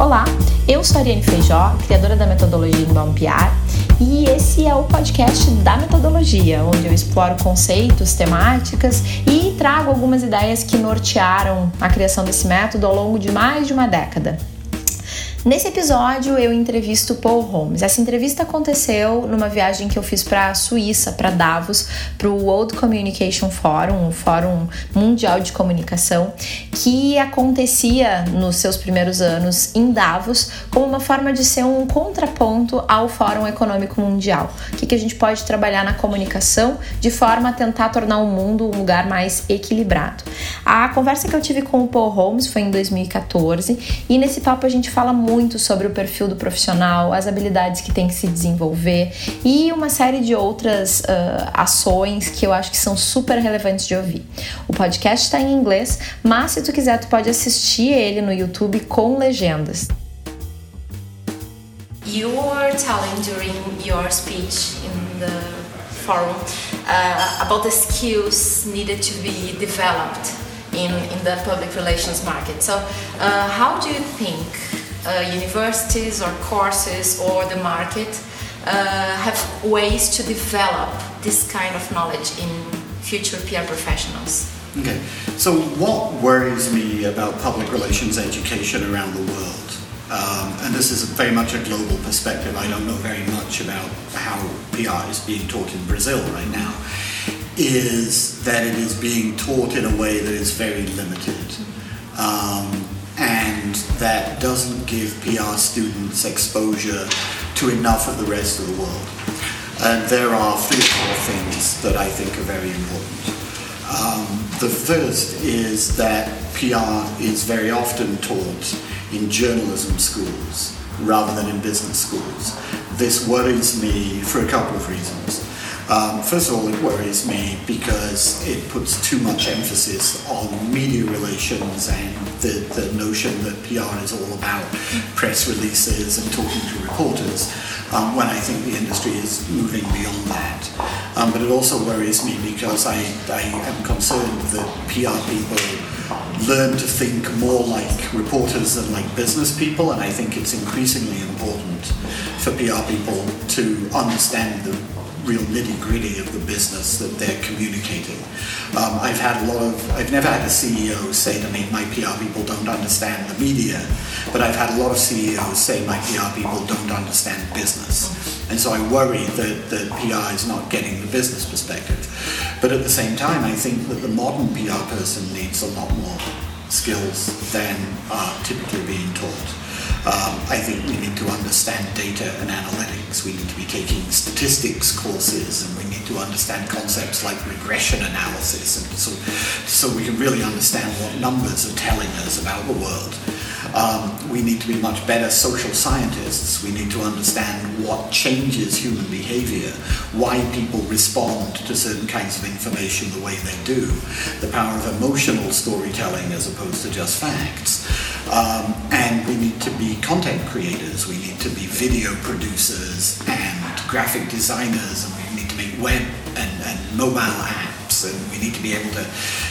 Olá, eu sou a Ariane Feijó, criadora da metodologia Inbound PR, e esse é o podcast da metodologia, onde eu exploro conceitos, temáticas e trago algumas ideias que nortearam a criação desse método ao longo de mais de uma década. Nesse episódio eu entrevisto Paul Holmes. Essa entrevista aconteceu numa viagem que eu fiz para a Suíça, para Davos, para o World Communication Forum, o Fórum Mundial de Comunicação, que acontecia nos seus primeiros anos em Davos como uma forma de ser um contraponto ao Fórum Econômico Mundial. O que, que a gente pode trabalhar na comunicação de forma a tentar tornar o mundo um lugar mais equilibrado. A conversa que eu tive com o Paul Holmes foi em 2014 e nesse papo a gente fala muito muito sobre o perfil do profissional, as habilidades que tem que se desenvolver e uma série de outras uh, ações que eu acho que são super relevantes de ouvir. O podcast está em inglês, mas se tu quiser, tu pode assistir ele no YouTube com legendas. You were telling during your speech in the forum uh, about the skills needed to be developed in, in the public relations market. So, uh, how do you think universities or courses or the market uh, have ways to develop this kind of knowledge in future PR professionals. Okay, so what worries me about public relations education around the world, um, and this is very much a global perspective, I don't know very much about how PR is being taught in Brazil right now, is that it is being taught in a way that is very limited. Um, and that doesn't give PR students exposure to enough of the rest of the world. And there are three or four things that I think are very important. Um, the first is that PR is very often taught in journalism schools rather than in business schools. This worries me for a couple of reasons. Um, first of all, it worries me because it puts too much emphasis on media relations and the, the notion that PR is all about press releases and talking to reporters, um, when I think the industry is moving beyond that. Um, but it also worries me because I, I am concerned that PR people learn to think more like reporters than like business people, and I think it's increasingly important for PR people to understand the real nitty gritty of the business that they're communicating. Um, I've had a lot of, I've never had a CEO say to me, my PR people don't understand the media, but I've had a lot of CEOs say my PR people don't understand business. And so I worry that, that PR is not getting the business perspective. But at the same time, I think that the modern PR person needs a lot more skills than are typically being taught. Um, I think we need to understand data and analytics. We need to be taking statistics courses, and we need to understand concepts like regression analysis, and so, so we can really understand what numbers are telling us about the world. Um, we need to be much better social scientists. We need to understand what changes human behavior, why people respond to certain kinds of information the way they do, the power of emotional storytelling as opposed to just facts. Um, and we need to be content creators, we need to be video producers and graphic designers, and we need to make web and, and mobile apps, and we need to be able to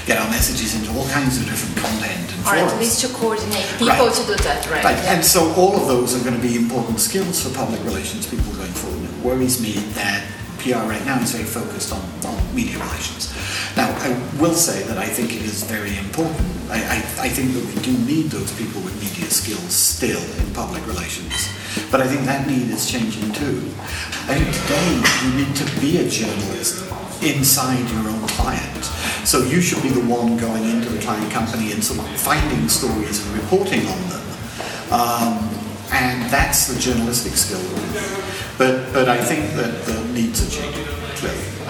get our messages into all kinds of different content and or forums. at least to coordinate people right. to do that, right? Right, yeah. and so all of those are going to be important skills for public relations people going forward. It worries me that PR right now is very focused on, on media relations. Now, I will say that I think it is very important. I, I, I, think that we do need those people with media skills still in public relations. But I think that need is changing too. I think today you need to be a journalist inside your own client. So you should be the one going into the client company and sort of finding stories and reporting on them. Um, and that's the journalistic skill. But, but I think that the needs are changing.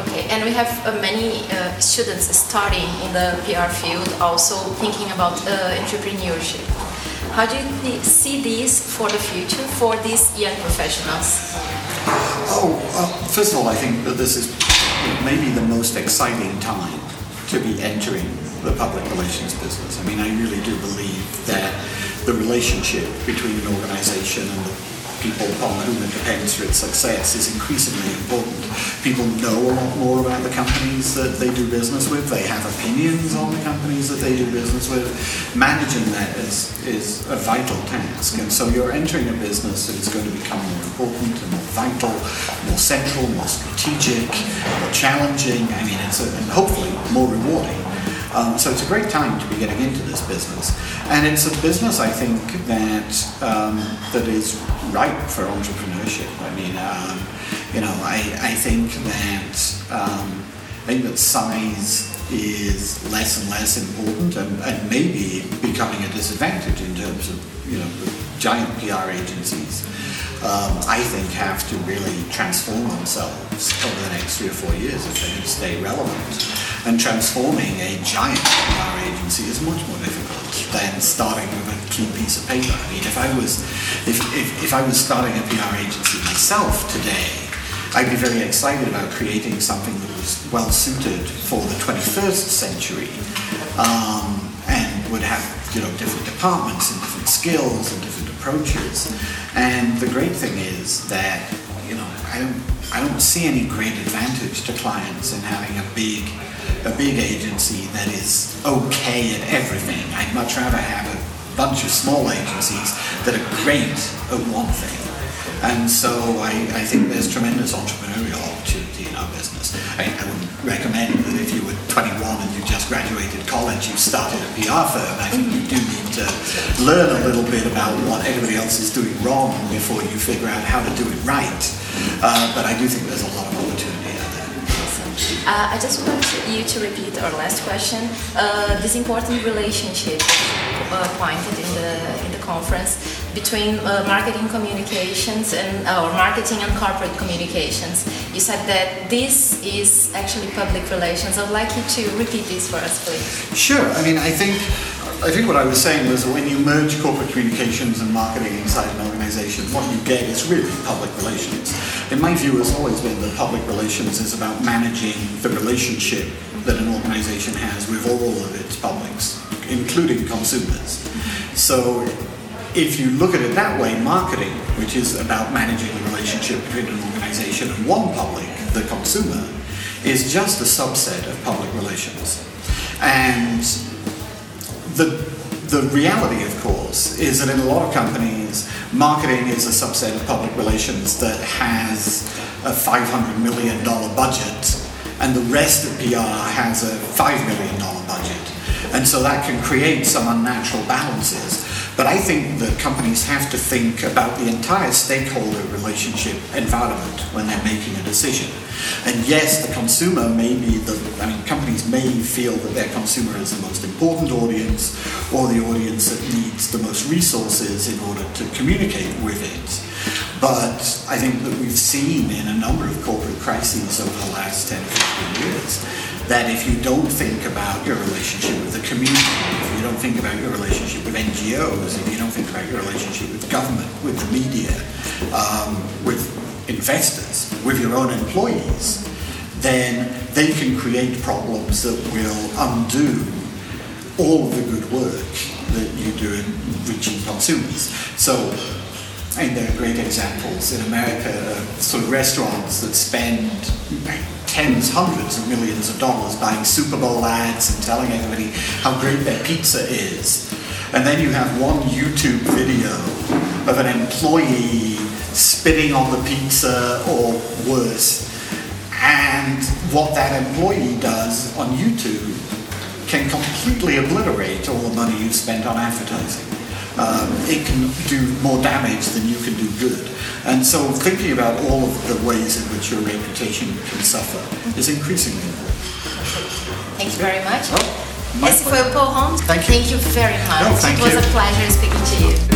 Okay, and we have uh, many uh, students starting in the PR field, also thinking about uh, entrepreneurship. How do you see this for the future for these young professionals? Oh, uh, first of all, I think that this is maybe the most exciting time to be entering the public relations business. I mean, I really do believe that the relationship between an organization and the people upon whom it depends for its success is increasingly important. People know a lot more about the companies that they do business with. They have opinions on the companies that they do business with. Managing that is, is a vital task. And so you're entering a business that is going to become more important and more vital, more central, more strategic, more challenging. I mean, it's a, and hopefully more rewarding. Um, so it's a great time to be getting into this business, and it's a business I think that um, that is ripe for entrepreneurship. I mean, um, you know, I, I think that um, I think that size is less and less important, and, and maybe becoming a disadvantage in terms of you know giant PR agencies. Um, I think have to really transform themselves over the next three or four years if they're going to stay relevant. And transforming a giant PR agency is much more difficult than starting with a clean piece of paper. I mean, if I was, if, if, if I was starting a PR agency myself today, I'd be very excited about creating something that was well suited for the 21st century um, and would have you know different departments and different skills and different approaches. And the great thing is that you know I don't I don't see any great advantage to clients in having a big a big agency that is okay at everything. I'd much rather have a bunch of small agencies that are great at one thing. And so I, I think there's tremendous entrepreneurial opportunity in our business. I, I wouldn't recommend that if you were 21 and you just graduated college, you started a PR firm. I think you do need to learn a little bit about what everybody else is doing wrong before you figure out how to do it right. Uh, but I do think there's a lot Uh, I just want you to repeat our last question. Uh, this important relationship uh, pointed in the in the conference between uh, marketing communications and or marketing and corporate communications. You said that this is actually public relations. I'd like you to repeat this for us, please. Sure. I mean, I think I think what I was saying was that when you merge corporate communications and marketing inside an organization, what you get is really public relations. In my view, has always been that public relations is about managing the relationship that an organization has with all of its publics, including consumers. So if you look at it that way, marketing, which is about managing the relationship between an organization and one public, the consumer, is just a subset of public relations. And the, the reality, of course, is that in a lot of companies, marketing is a subset of public relations that has a $500 million budget, and the rest of PR has a $5 million budget. And so that can create some unnatural balances. But I think that companies have to think about the entire stakeholder relationship environment when they're making a decision. And yes, the consumer may be the, I mean, companies may feel that their consumer is the most important audience or the audience that needs the most resources in order to communicate with it. But I think that we've seen in a number of corporate crises over the last 10 or 15 years that if you don't think about your relationship with the community, if you don't think about your relationship with NGOs, if you don't think about your relationship with government, with the media, um, with investors, with your own employees, then they can create problems that will undo all of the good work that you do in reaching consumers. So, mean, there are great examples in America, sort of restaurants that spend tens, hundreds of millions of dollars buying Super Bowl ads and telling everybody how great their pizza is. And then you have one YouTube video of an employee spitting on the pizza or worse. And what that employee does on YouTube can completely obliterate all the money you've spent on advertising um, it can do more damage than you can do good. And so thinking about all of the ways in which your reputation can suffer is increasingly important. Thank you very much. Well, Esse foi o Paul Holmes. Thank you. Thank you very much. No, thank it was you. a pleasure speaking to you.